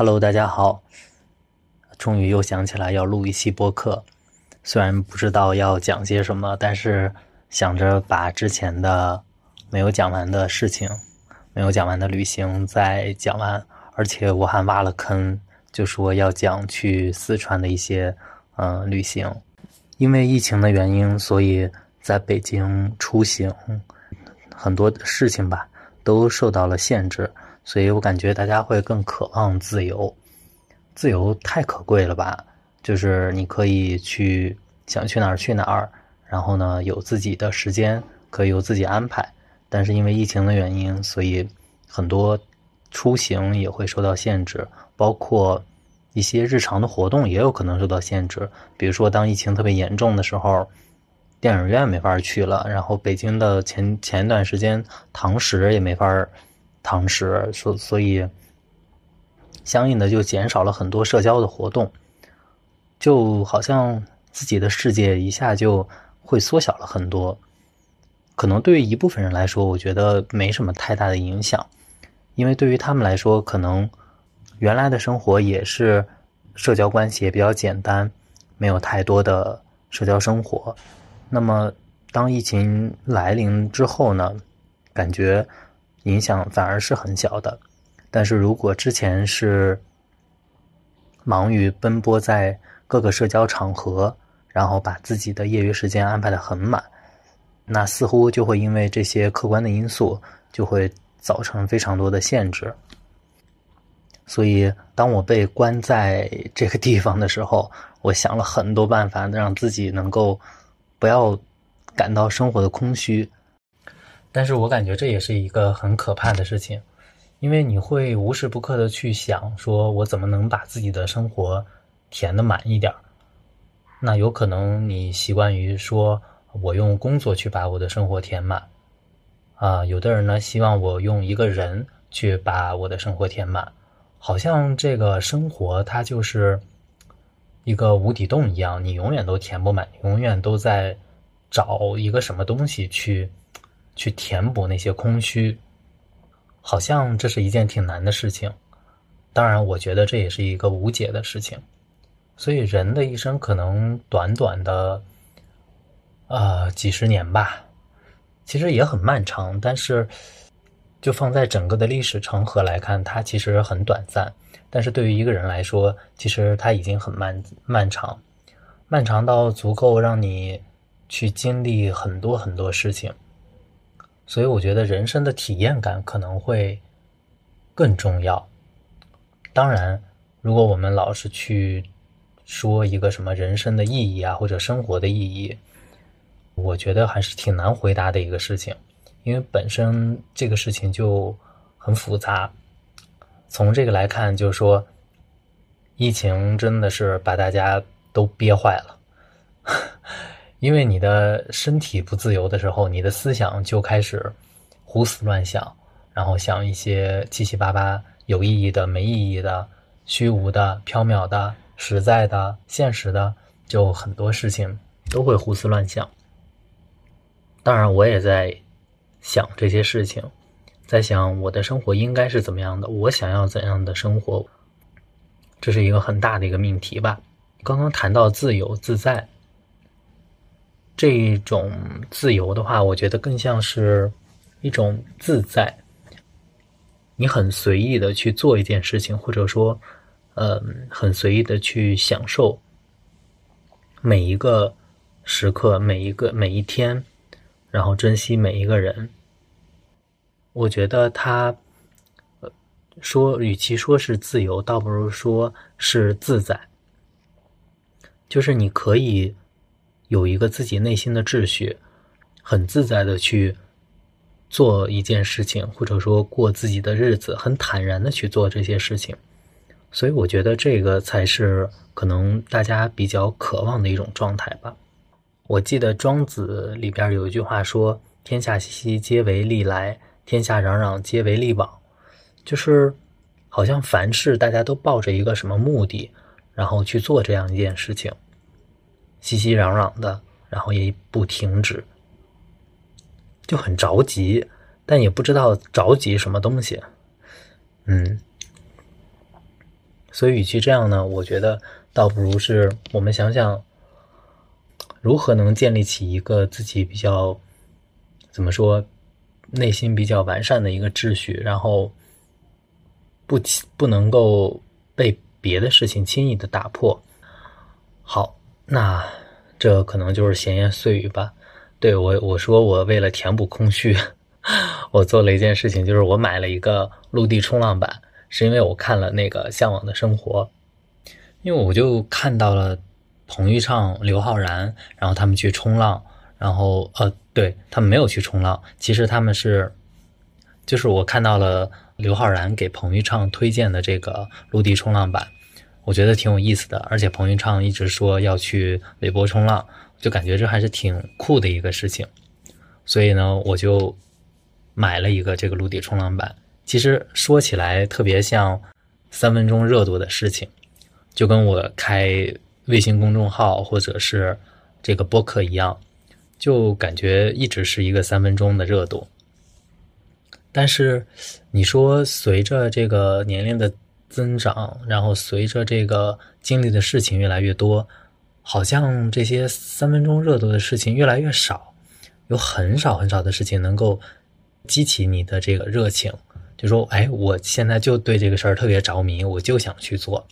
Hello，大家好，终于又想起来要录一期播客，虽然不知道要讲些什么，但是想着把之前的没有讲完的事情、没有讲完的旅行再讲完，而且我还挖了坑，就说要讲去四川的一些嗯旅行，因为疫情的原因，所以在北京出行很多事情吧都受到了限制。所以我感觉大家会更渴望自由，自由太可贵了吧？就是你可以去想去哪儿去哪儿，然后呢有自己的时间可以由自己安排。但是因为疫情的原因，所以很多出行也会受到限制，包括一些日常的活动也有可能受到限制。比如说当疫情特别严重的时候，电影院没法去了，然后北京的前前一段时间堂食也没法。堂食，所所以，相应的就减少了很多社交的活动，就好像自己的世界一下就会缩小了很多。可能对于一部分人来说，我觉得没什么太大的影响，因为对于他们来说，可能原来的生活也是社交关系也比较简单，没有太多的社交生活。那么，当疫情来临之后呢，感觉。影响反而是很小的，但是如果之前是忙于奔波在各个社交场合，然后把自己的业余时间安排的很满，那似乎就会因为这些客观的因素，就会造成非常多的限制。所以，当我被关在这个地方的时候，我想了很多办法，让自己能够不要感到生活的空虚。但是我感觉这也是一个很可怕的事情，因为你会无时不刻的去想，说我怎么能把自己的生活填的满一点儿那有可能你习惯于说，我用工作去把我的生活填满，啊，有的人呢希望我用一个人去把我的生活填满，好像这个生活它就是一个无底洞一样，你永远都填不满，永远都在找一个什么东西去。去填补那些空虚，好像这是一件挺难的事情。当然，我觉得这也是一个无解的事情。所以，人的一生可能短短的，呃，几十年吧，其实也很漫长。但是，就放在整个的历史长河来看，它其实很短暂。但是对于一个人来说，其实他已经很漫漫长，漫长到足够让你去经历很多很多事情。所以我觉得人生的体验感可能会更重要。当然，如果我们老是去说一个什么人生的意义啊，或者生活的意义，我觉得还是挺难回答的一个事情，因为本身这个事情就很复杂。从这个来看，就是说，疫情真的是把大家都憋坏了。因为你的身体不自由的时候，你的思想就开始胡思乱想，然后想一些七七八八、有意义的、没意义的、虚无的、缥缈的、实在的、现实的，就很多事情都会胡思乱想。当然，我也在想这些事情，在想我的生活应该是怎么样的，我想要怎样的生活，这是一个很大的一个命题吧。刚刚谈到自由自在。这种自由的话，我觉得更像是一种自在。你很随意的去做一件事情，或者说，呃，很随意的去享受每一个时刻、每一个每一天，然后珍惜每一个人。我觉得他说，与其说是自由，倒不如说是自在。就是你可以。有一个自己内心的秩序，很自在的去做一件事情，或者说过自己的日子，很坦然的去做这些事情。所以我觉得这个才是可能大家比较渴望的一种状态吧。我记得庄子里边有一句话说：“天下熙熙，皆为利来；天下攘攘，皆为利往。”就是好像凡事大家都抱着一个什么目的，然后去做这样一件事情。熙熙攘攘的，然后也不停止，就很着急，但也不知道着急什么东西。嗯，所以与其这样呢，我觉得倒不如是我们想想，如何能建立起一个自己比较怎么说，内心比较完善的一个秩序，然后不不能够被别的事情轻易的打破。好，那这可能就是闲言碎语吧。对我我说我为了填补空虚，我做了一件事情，就是我买了一个陆地冲浪板。是因为我看了那个《向往的生活》，因为我就看到了彭昱畅、刘昊然，然后他们去冲浪，然后呃，对他们没有去冲浪，其实他们是，就是我看到了刘昊然给彭昱畅推荐的这个陆地冲浪板，我觉得挺有意思的，而且彭昱畅一直说要去韦博冲浪，就感觉这还是挺酷的一个事情，所以呢，我就买了一个这个陆地冲浪板。其实说起来特别像三分钟热度的事情，就跟我开微信公众号或者是这个播客一样，就感觉一直是一个三分钟的热度。但是你说随着这个年龄的增长，然后随着这个经历的事情越来越多，好像这些三分钟热度的事情越来越少，有很少很少的事情能够激起你的这个热情。就说，哎，我现在就对这个事儿特别着迷，我就想去做，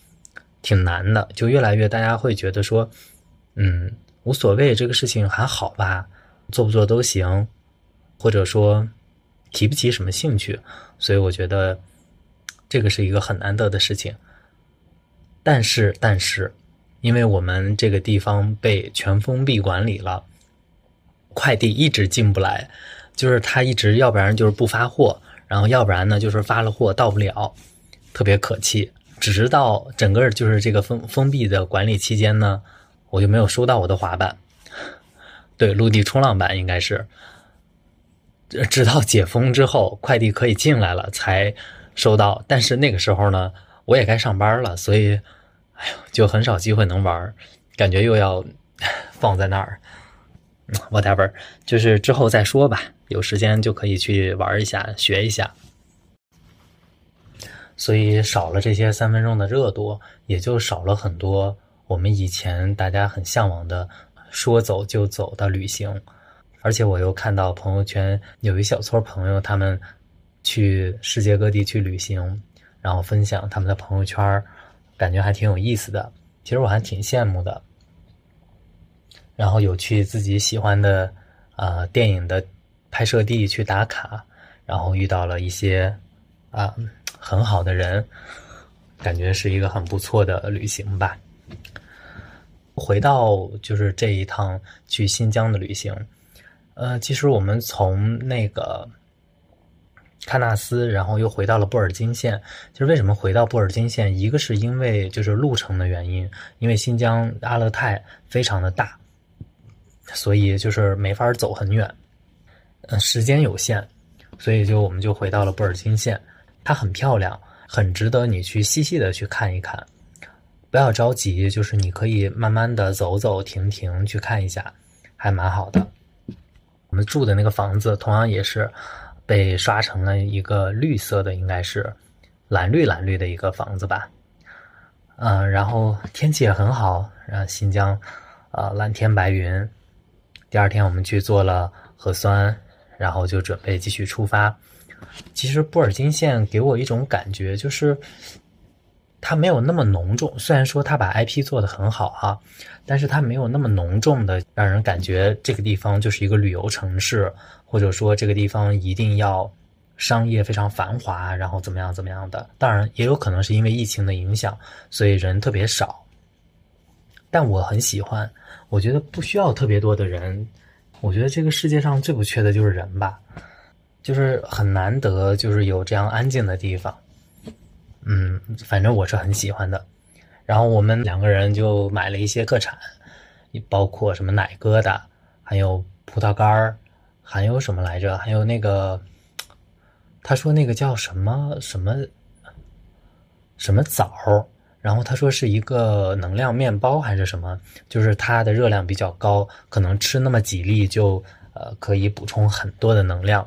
挺难的。就越来越大家会觉得说，嗯，无所谓，这个事情还好吧，做不做都行，或者说提不起什么兴趣。所以我觉得这个是一个很难得的事情。但是，但是，因为我们这个地方被全封闭管理了，快递一直进不来，就是他一直要不然就是不发货。然后要不然呢，就是发了货到不了，特别可气。直到整个就是这个封封闭的管理期间呢，我就没有收到我的滑板，对，陆地冲浪板应该是。直到解封之后，快递可以进来了才收到。但是那个时候呢，我也该上班了，所以，哎呦，就很少机会能玩，感觉又要放在那儿。whatever，就是之后再说吧。有时间就可以去玩一下，学一下。所以少了这些三分钟的热度，也就少了很多我们以前大家很向往的说走就走的旅行。而且我又看到朋友圈有一小撮朋友，他们去世界各地去旅行，然后分享他们的朋友圈，感觉还挺有意思的。其实我还挺羡慕的。然后有去自己喜欢的啊电影的拍摄地去打卡，然后遇到了一些啊很好的人，感觉是一个很不错的旅行吧。回到就是这一趟去新疆的旅行，呃，其实我们从那个喀纳斯，然后又回到了布尔津县。就是为什么回到布尔津县？一个是因为就是路程的原因，因为新疆阿勒泰非常的大。所以就是没法走很远，呃，时间有限，所以就我们就回到了布尔津县。它很漂亮，很值得你去细细的去看一看。不要着急，就是你可以慢慢的走走停停去看一下，还蛮好的。我们住的那个房子同样也是被刷成了一个绿色的，应该是蓝绿蓝绿的一个房子吧。嗯，然后天气也很好，然后新疆呃蓝天白云。第二天我们去做了核酸，然后就准备继续出发。其实布尔津县给我一种感觉，就是它没有那么浓重。虽然说它把 IP 做的很好哈，但是它没有那么浓重的让人感觉这个地方就是一个旅游城市，或者说这个地方一定要商业非常繁华，然后怎么样怎么样的。当然也有可能是因为疫情的影响，所以人特别少。但我很喜欢。我觉得不需要特别多的人，我觉得这个世界上最不缺的就是人吧，就是很难得，就是有这样安静的地方。嗯，反正我是很喜欢的。然后我们两个人就买了一些特产，包括什么奶疙瘩，还有葡萄干儿，还有什么来着？还有那个，他说那个叫什么什么什么枣。然后他说是一个能量面包还是什么，就是它的热量比较高，可能吃那么几粒就呃可以补充很多的能量，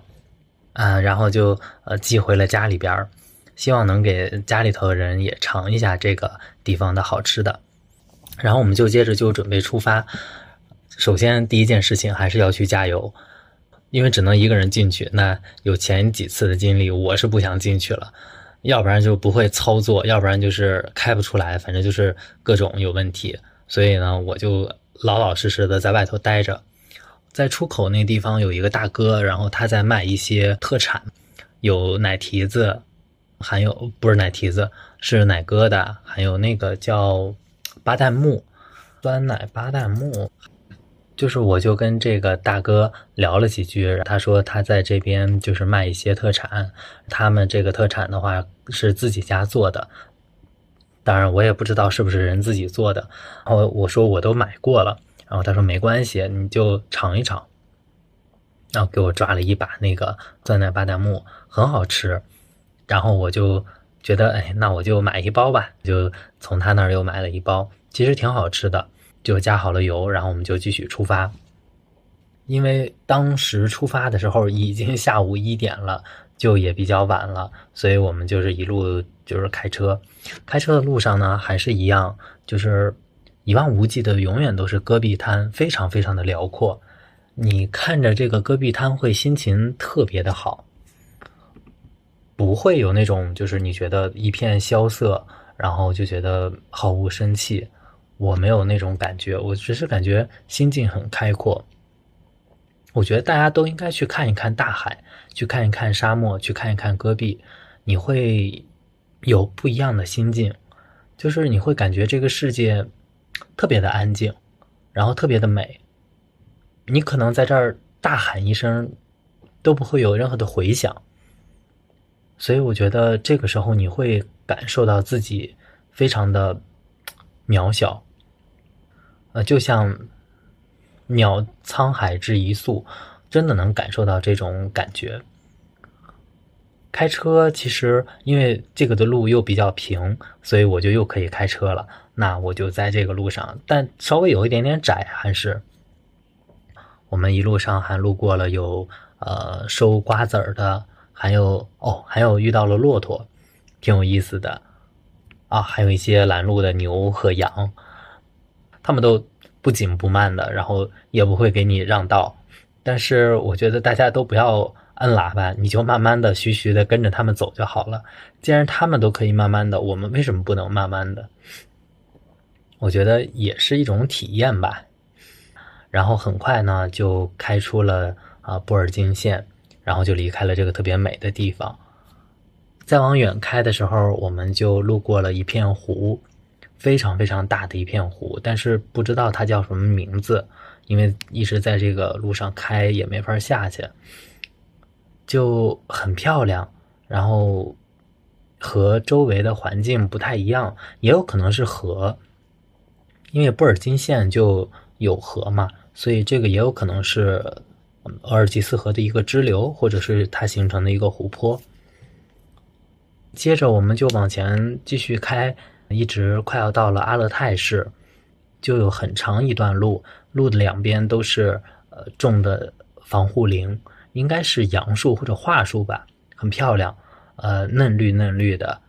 啊，然后就呃寄回了家里边希望能给家里头的人也尝一下这个地方的好吃的。然后我们就接着就准备出发。首先第一件事情还是要去加油，因为只能一个人进去。那有前几次的经历，我是不想进去了，要不然就不会操作，要不然就是开不出来，反正就是各种有问题。所以呢，我就老老实实的在外头待着。在出口那地方有一个大哥，然后他在卖一些特产，有奶提子，还有不是奶提子，是奶疙瘩，还有那个叫巴旦木，酸奶巴旦木。就是我就跟这个大哥聊了几句，他说他在这边就是卖一些特产，他们这个特产的话是自己家做的，当然我也不知道是不是人自己做的。然后我说我都买过了，然后他说没关系，你就尝一尝，然后给我抓了一把那个酸奶巴旦木，很好吃。然后我就觉得，哎，那我就买一包吧，就从他那儿又买了一包，其实挺好吃的。就加好了油，然后我们就继续出发。因为当时出发的时候已经 下午一点了，就也比较晚了，所以我们就是一路就是开车。开车的路上呢，还是一样，就是一望无际的，永远都是戈壁滩，非常非常的辽阔。你看着这个戈壁滩，会心情特别的好，不会有那种就是你觉得一片萧瑟，然后就觉得毫无生气。我没有那种感觉，我只是感觉心境很开阔。我觉得大家都应该去看一看大海，去看一看沙漠，去看一看戈壁，你会有不一样的心境，就是你会感觉这个世界特别的安静，然后特别的美。你可能在这儿大喊一声，都不会有任何的回响。所以我觉得这个时候你会感受到自己非常的渺小。呃，就像渺沧海之一粟，真的能感受到这种感觉。开车其实因为这个的路又比较平，所以我就又可以开车了。那我就在这个路上，但稍微有一点点窄，还是我们一路上还路过了有呃收瓜子儿的，还有哦，还有遇到了骆驼，挺有意思的啊，还有一些拦路的牛和羊。他们都不紧不慢的，然后也不会给你让道。但是我觉得大家都不要摁喇叭，你就慢慢的、徐徐的跟着他们走就好了。既然他们都可以慢慢的，我们为什么不能慢慢的？我觉得也是一种体验吧。然后很快呢，就开出了啊布尔津县，然后就离开了这个特别美的地方。再往远开的时候，我们就路过了一片湖。非常非常大的一片湖，但是不知道它叫什么名字，因为一直在这个路上开也没法下去，就很漂亮。然后和周围的环境不太一样，也有可能是河，因为布尔津县就有河嘛，所以这个也有可能是额尔济斯河的一个支流，或者是它形成的一个湖泊。接着我们就往前继续开。一直快要到了阿勒泰市，就有很长一段路，路的两边都是呃种的防护林，应该是杨树或者桦树吧，很漂亮，呃嫩绿嫩绿的，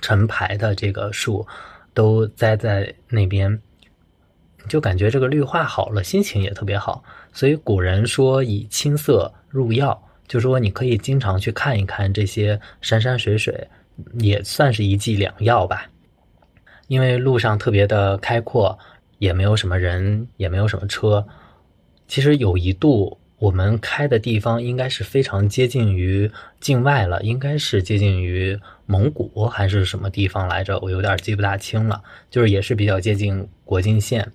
成排的这个树都栽在那边，就感觉这个绿化好了，心情也特别好。所以古人说以青色入药，就说你可以经常去看一看这些山山水水，也算是一剂良药吧。因为路上特别的开阔，也没有什么人，也没有什么车。其实有一度我们开的地方应该是非常接近于境外了，应该是接近于蒙古还是什么地方来着？我有点记不大清了。就是也是比较接近国境线。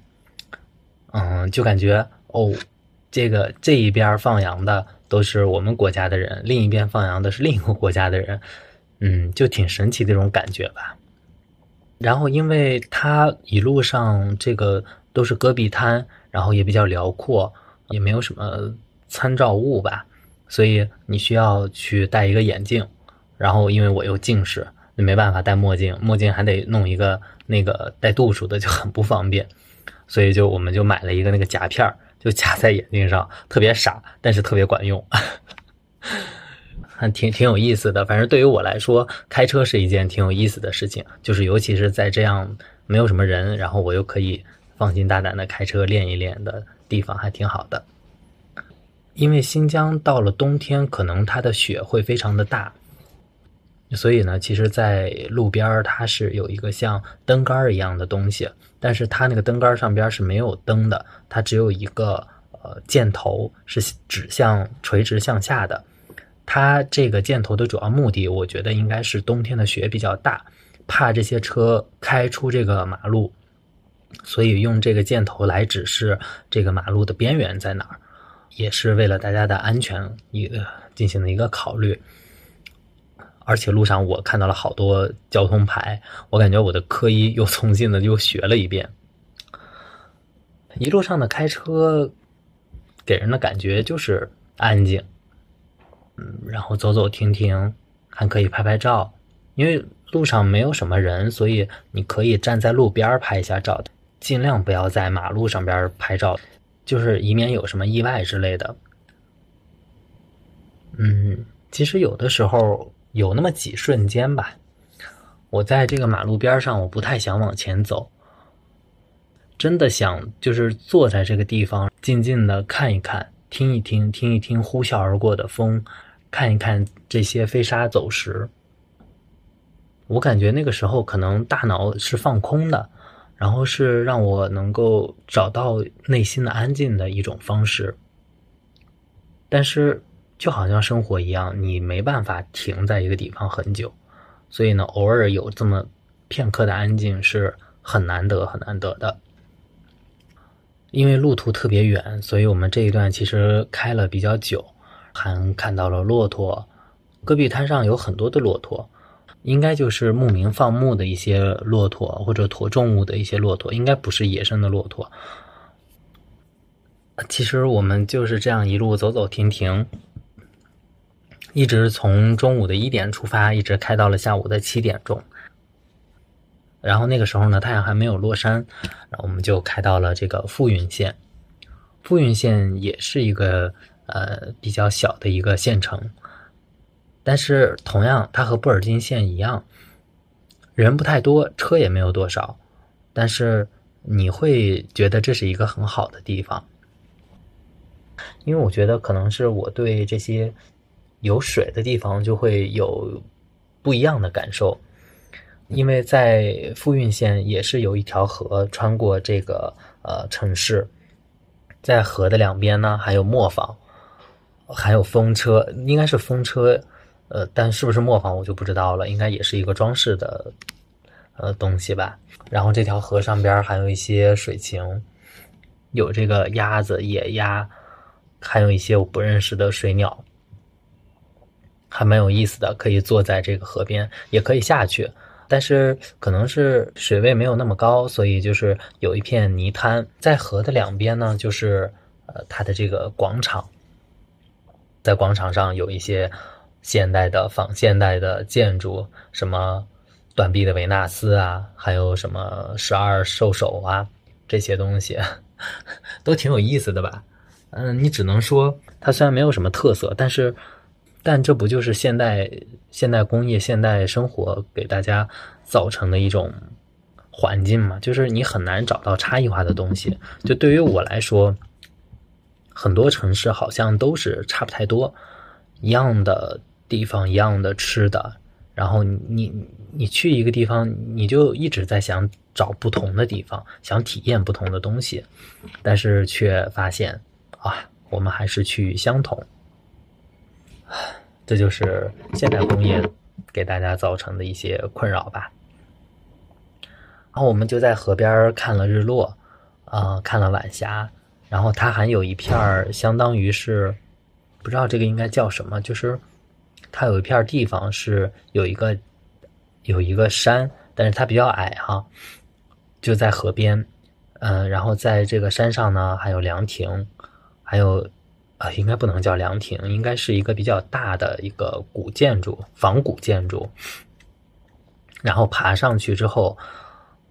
嗯，就感觉哦，这个这一边放羊的都是我们国家的人，另一边放羊的是另一个国家的人。嗯，就挺神奇的这种感觉吧。然后，因为它一路上这个都是戈壁滩，然后也比较辽阔，也没有什么参照物吧，所以你需要去戴一个眼镜。然后，因为我又近视，没办法戴墨镜，墨镜还得弄一个那个带度数的，就很不方便。所以就我们就买了一个那个夹片儿就夹在眼镜上，特别傻，但是特别管用。还 挺挺有意思的。反正对于我来说，开车是一件挺有意思的事情，就是尤其是在这样没有什么人，然后我又可以放心大胆的开车练一练的地方，还挺好的。因为新疆到了冬天，可能它的雪会非常的大，所以呢，其实，在路边儿它是有一个像灯杆儿一样的东西，但是它那个灯杆上边是没有灯的，它只有一个呃箭头是指向垂直向下的。它这个箭头的主要目的，我觉得应该是冬天的雪比较大，怕这些车开出这个马路，所以用这个箭头来指示这个马路的边缘在哪儿。也是为了大家的安全一个进行的一个考虑，而且路上我看到了好多交通牌，我感觉我的科一又重新的又学了一遍。一路上的开车给人的感觉就是安静，嗯，然后走走停停，还可以拍拍照，因为路上没有什么人，所以你可以站在路边拍一下照，尽量不要在马路上边拍照。就是以免有什么意外之类的。嗯，其实有的时候有那么几瞬间吧，我在这个马路边上，我不太想往前走，真的想就是坐在这个地方，静静的看一看，听一听，听一听呼啸而过的风，看一看这些飞沙走石。我感觉那个时候可能大脑是放空的。然后是让我能够找到内心的安静的一种方式，但是就好像生活一样，你没办法停在一个地方很久，所以呢，偶尔有这么片刻的安静是很难得、很难得的。因为路途特别远，所以我们这一段其实开了比较久，还看到了骆驼，戈壁滩上有很多的骆驼。应该就是牧民放牧的一些骆驼，或者驮重物的一些骆驼，应该不是野生的骆驼。其实我们就是这样一路走走停停，一直从中午的一点出发，一直开到了下午的七点钟。然后那个时候呢，太阳还没有落山，然后我们就开到了这个富蕴县。富蕴县也是一个呃比较小的一个县城。但是同样，它和布尔津县一样，人不太多，车也没有多少，但是你会觉得这是一个很好的地方，因为我觉得可能是我对这些有水的地方就会有不一样的感受，因为在富蕴县也是有一条河穿过这个呃城市，在河的两边呢还有磨坊，还有风车，应该是风车。呃，但是不是磨坊我就不知道了，应该也是一个装饰的呃东西吧。然后这条河上边还有一些水禽，有这个鸭子、野鸭，还有一些我不认识的水鸟，还蛮有意思的。可以坐在这个河边，也可以下去，但是可能是水位没有那么高，所以就是有一片泥滩。在河的两边呢，就是呃它的这个广场，在广场上有一些。现代的仿现代的建筑，什么断臂的维纳斯啊，还有什么十二兽首啊，这些东西 都挺有意思的吧？嗯，你只能说它虽然没有什么特色，但是，但这不就是现代现代工业、现代生活给大家造成的一种环境嘛？就是你很难找到差异化的东西。就对于我来说，很多城市好像都是差不太多，一样的。地方一样的吃的，然后你你去一个地方，你就一直在想找不同的地方，想体验不同的东西，但是却发现啊，我们还是去相同。这就是现代工业给大家造成的一些困扰吧。然后我们就在河边看了日落，啊，看了晚霞，然后它还有一片相当于是不知道这个应该叫什么，就是。它有一片地方是有一个有一个山，但是它比较矮哈，就在河边，嗯，然后在这个山上呢还有凉亭，还有啊，应该不能叫凉亭，应该是一个比较大的一个古建筑，仿古建筑。然后爬上去之后，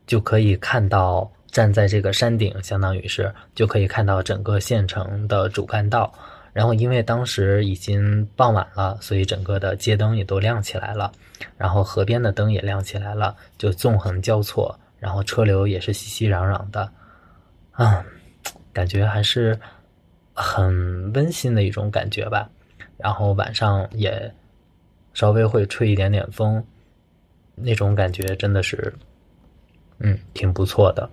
就可以看到站在这个山顶，相当于是就可以看到整个县城的主干道。然后因为当时已经傍晚了，所以整个的街灯也都亮起来了，然后河边的灯也亮起来了，就纵横交错，然后车流也是熙熙攘攘的，啊，感觉还是很温馨的一种感觉吧。然后晚上也稍微会吹一点点风，那种感觉真的是，嗯，挺不错的。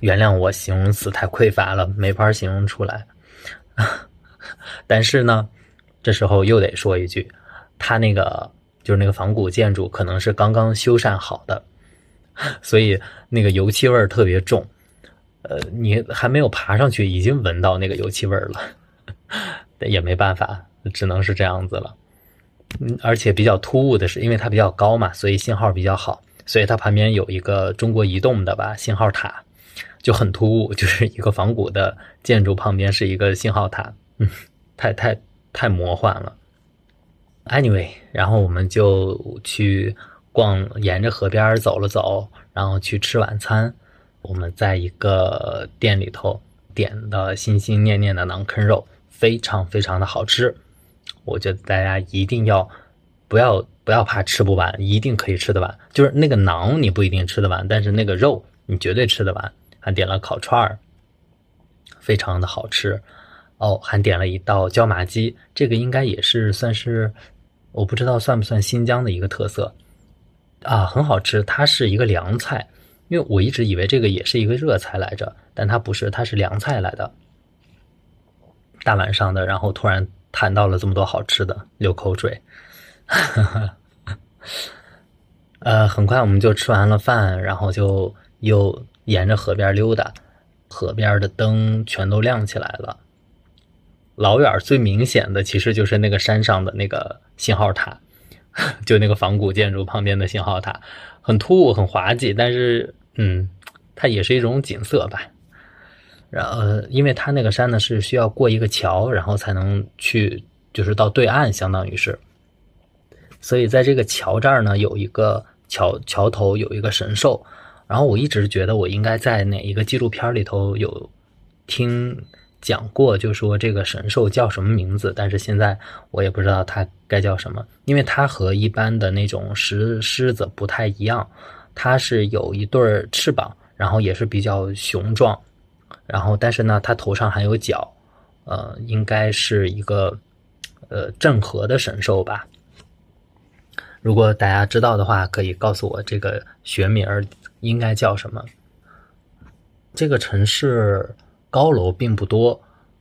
原谅我形容词太匮乏了，没法形容出来。但是呢，这时候又得说一句，它那个就是那个仿古建筑，可能是刚刚修缮好的，所以那个油漆味儿特别重。呃，你还没有爬上去，已经闻到那个油漆味儿了，也没办法，只能是这样子了。嗯，而且比较突兀的是，因为它比较高嘛，所以信号比较好，所以它旁边有一个中国移动的吧信号塔。就很突兀，就是一个仿古的建筑旁边是一个信号塔，嗯，太太太魔幻了。Anyway，然后我们就去逛，沿着河边走了走，然后去吃晚餐。我们在一个店里头点的心心念念的馕坑肉，非常非常的好吃。我觉得大家一定要不要不要怕吃不完，一定可以吃得完。就是那个馕你不一定吃得完，但是那个肉你绝对吃得完。还点了烤串儿，非常的好吃哦。还点了一道椒麻鸡，这个应该也是算是，我不知道算不算新疆的一个特色啊，很好吃。它是一个凉菜，因为我一直以为这个也是一个热菜来着，但它不是，它是凉菜来的。大晚上的，然后突然谈到了这么多好吃的，流口水。呃，很快我们就吃完了饭，然后就又。沿着河边溜达，河边的灯全都亮起来了。老远最明显的其实就是那个山上的那个信号塔，就那个仿古建筑旁边的信号塔，很突兀，很滑稽，但是嗯，它也是一种景色吧。然后，因为它那个山呢是需要过一个桥，然后才能去，就是到对岸，相当于是。所以在这个桥这儿呢，有一个桥桥头有一个神兽。然后我一直觉得我应该在哪一个纪录片里头有听讲过，就说这个神兽叫什么名字，但是现在我也不知道它该叫什么，因为它和一般的那种石狮子不太一样，它是有一对翅膀，然后也是比较雄壮，然后但是呢，它头上还有角，呃，应该是一个呃郑和的神兽吧。如果大家知道的话，可以告诉我这个学名儿。应该叫什么？这个城市高楼并不多，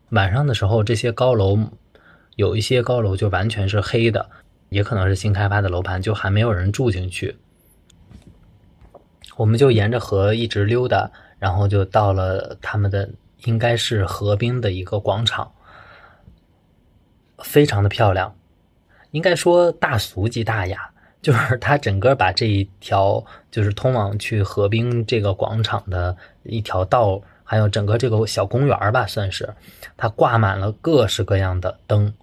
晚上的时候这些高楼有一些高楼就完全是黑的，也可能是新开发的楼盘，就还没有人住进去。我们就沿着河一直溜达，然后就到了他们的应该是河滨的一个广场，非常的漂亮，应该说大俗即大雅。就是 它整个把这一条就是通往去河滨这个广场的一条道，还有整个这个小公园吧，算是它挂满了各式各样的灯，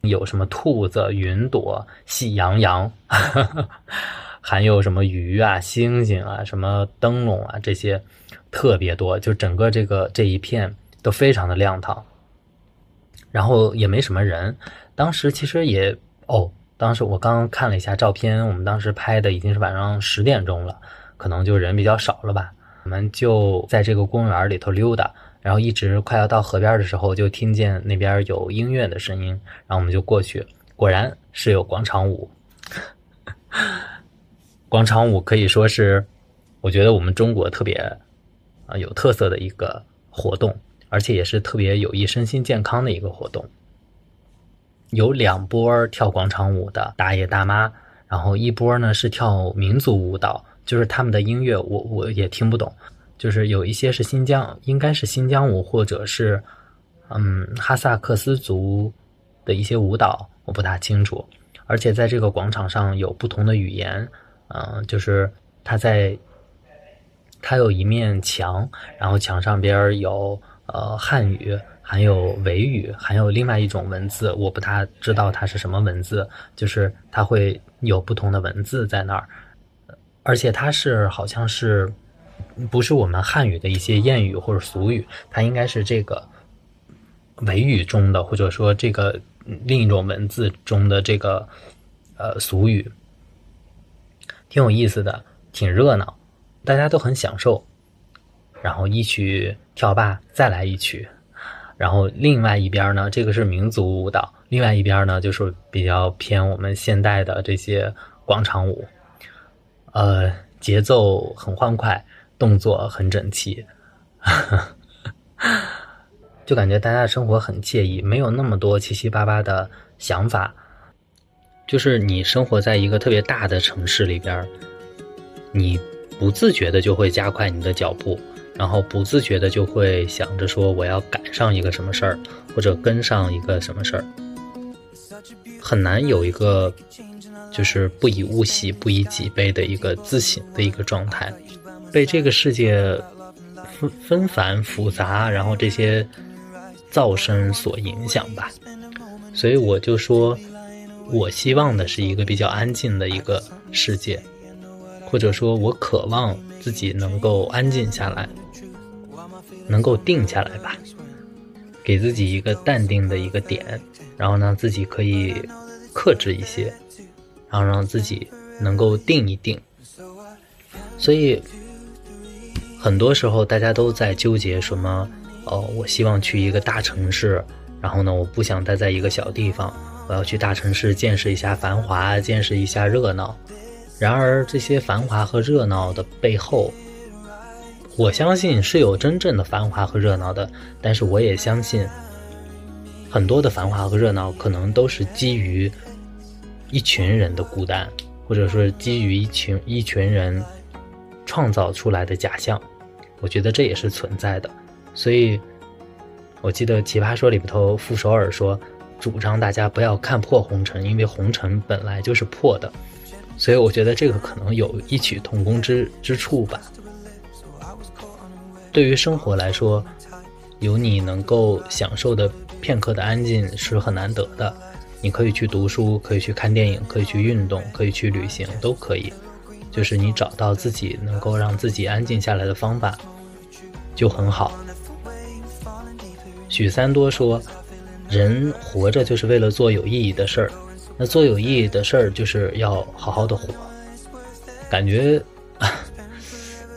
有什么兔子、云朵、喜羊羊，还有什么鱼啊、星星啊、什么灯笼啊，这些特别多，就整个这个这一片都非常的亮堂，然后也没什么人，当时其实也哦。当时我刚刚看了一下照片，我们当时拍的已经是晚上十点钟了，可能就人比较少了吧。我们就在这个公园里头溜达，然后一直快要到河边的时候，就听见那边有音乐的声音，然后我们就过去，果然是有广场舞。广场舞可以说是，我觉得我们中国特别啊有特色的一个活动，而且也是特别有益身心健康的一个活动。有两波跳广场舞的大爷大妈，然后一波呢是跳民族舞蹈，就是他们的音乐我我也听不懂，就是有一些是新疆，应该是新疆舞或者是嗯哈萨克斯族的一些舞蹈，我不大清楚。而且在这个广场上有不同的语言，嗯，就是它在它有一面墙，然后墙上边有呃汉语。还有维语，还有另外一种文字，我不太知道它是什么文字，就是它会有不同的文字在那儿，而且它是好像是不是我们汉语的一些谚语或者俗语，它应该是这个维语中的，或者说这个另一种文字中的这个呃俗语，挺有意思的，挺热闹，大家都很享受。然后一曲跳罢，再来一曲。然后另外一边呢，这个是民族舞蹈，另外一边呢就是比较偏我们现代的这些广场舞，呃，节奏很欢快，动作很整齐，就感觉大家的生活很惬意，没有那么多七七八八的想法。就是你生活在一个特别大的城市里边，你不自觉的就会加快你的脚步。然后不自觉的就会想着说我要赶上一个什么事儿，或者跟上一个什么事儿，很难有一个就是不以物喜，不以己悲的一个自省的一个状态，被这个世界纷纷繁复杂，然后这些噪声所影响吧。所以我就说，我希望的是一个比较安静的一个世界，或者说我渴望自己能够安静下来。能够定下来吧，给自己一个淡定的一个点，然后呢，自己可以克制一些，然后让自己能够定一定。所以，很多时候大家都在纠结什么？哦，我希望去一个大城市，然后呢，我不想待在一个小地方，我要去大城市见识一下繁华，见识一下热闹。然而，这些繁华和热闹的背后，我相信是有真正的繁华和热闹的，但是我也相信，很多的繁华和热闹可能都是基于一群人的孤单，或者说基于一群一群人创造出来的假象。我觉得这也是存在的。所以，我记得《奇葩说》里头傅首尔说，主张大家不要看破红尘，因为红尘本来就是破的。所以，我觉得这个可能有异曲同工之之处吧。对于生活来说，有你能够享受的片刻的安静是很难得的。你可以去读书，可以去看电影，可以去运动，可以去旅行，都可以。就是你找到自己能够让自己安静下来的方法，就很好。许三多说：“人活着就是为了做有意义的事儿，那做有意义的事儿就是要好好的活。”感觉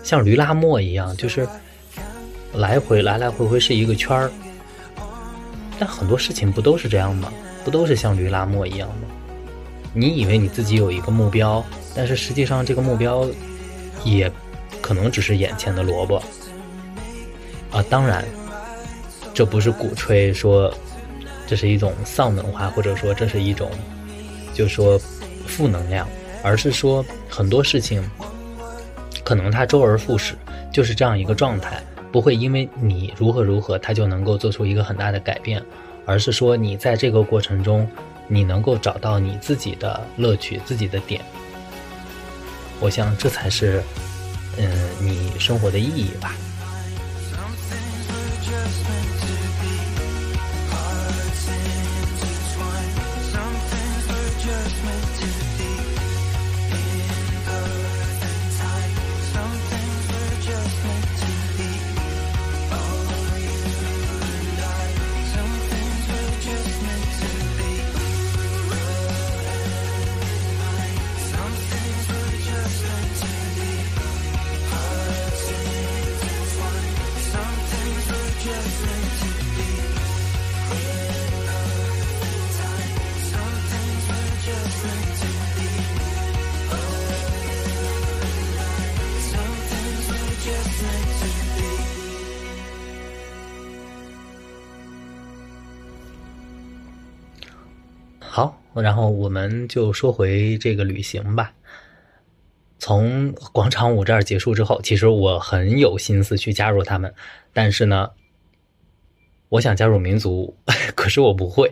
像驴拉磨一样，就是。来回来来回回是一个圈儿，但很多事情不都是这样吗？不都是像驴拉磨一样吗？你以为你自己有一个目标，但是实际上这个目标也可能只是眼前的萝卜啊！当然，这不是鼓吹说这是一种丧文化，或者说这是一种就说负能量，而是说很多事情可能它周而复始，就是这样一个状态。不会因为你如何如何，它就能够做出一个很大的改变，而是说你在这个过程中，你能够找到你自己的乐趣、自己的点。我想这才是，嗯，你生活的意义吧。然后我们就说回这个旅行吧。从广场舞这儿结束之后，其实我很有心思去加入他们，但是呢，我想加入民族，可是我不会。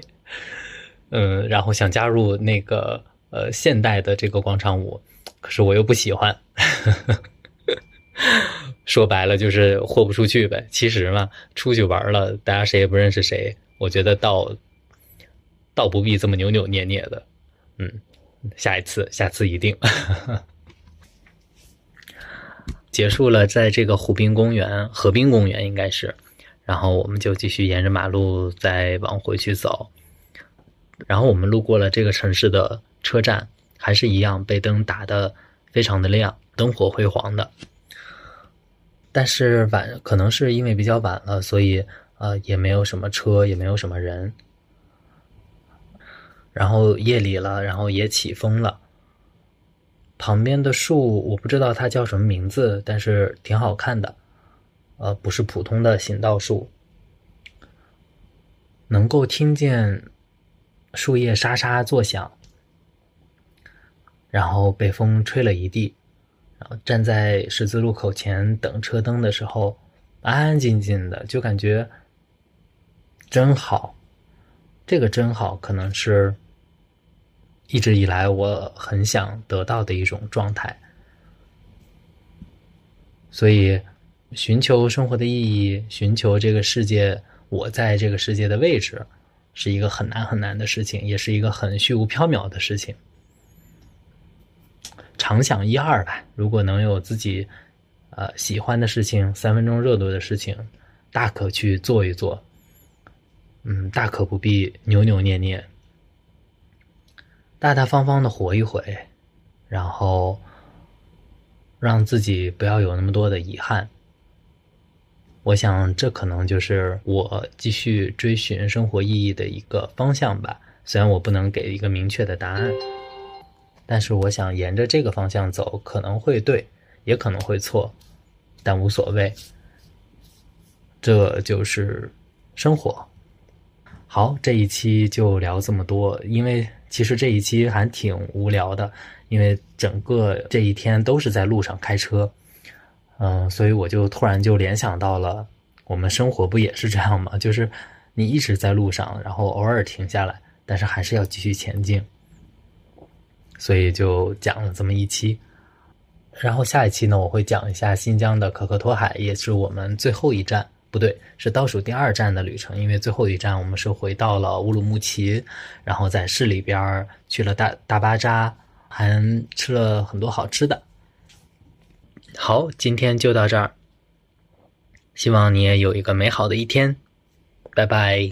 嗯，然后想加入那个呃现代的这个广场舞，可是我又不喜欢。说白了就是豁不出去呗。其实嘛，出去玩了，大家谁也不认识谁，我觉得到。倒不必这么扭扭捏捏的，嗯，下一次，下次一定。结束了，在这个湖滨公园、河滨公园应该是，然后我们就继续沿着马路再往回去走。然后我们路过了这个城市的车站，还是一样被灯打得非常的亮，灯火辉煌的。但是晚可能是因为比较晚了，所以呃也没有什么车，也没有什么人。然后夜里了，然后也起风了。旁边的树我不知道它叫什么名字，但是挺好看的。呃，不是普通的行道树，能够听见树叶沙沙作响，然后被风吹了一地。然后站在十字路口前等车灯的时候，安安静静的，就感觉真好。这个真好，可能是一直以来我很想得到的一种状态。所以，寻求生活的意义，寻求这个世界，我在这个世界的位置，是一个很难很难的事情，也是一个很虚无缥缈的事情。常想一二吧。如果能有自己，呃，喜欢的事情，三分钟热度的事情，大可去做一做。嗯，大可不必扭扭捏捏，大大方方的活一回，然后让自己不要有那么多的遗憾。我想，这可能就是我继续追寻生活意义的一个方向吧。虽然我不能给一个明确的答案。但是我想沿着这个方向走，可能会对，也可能会错，但无所谓。这就是生活。好，这一期就聊这么多。因为其实这一期还挺无聊的，因为整个这一天都是在路上开车，嗯，所以我就突然就联想到了，我们生活不也是这样吗？就是你一直在路上，然后偶尔停下来，但是还是要继续前进。所以就讲了这么一期，然后下一期呢，我会讲一下新疆的可可托海，也是我们最后一站，不对，是倒数第二站的旅程。因为最后一站我们是回到了乌鲁木齐，然后在市里边去了大大巴扎，还吃了很多好吃的。好，今天就到这儿，希望你也有一个美好的一天，拜拜。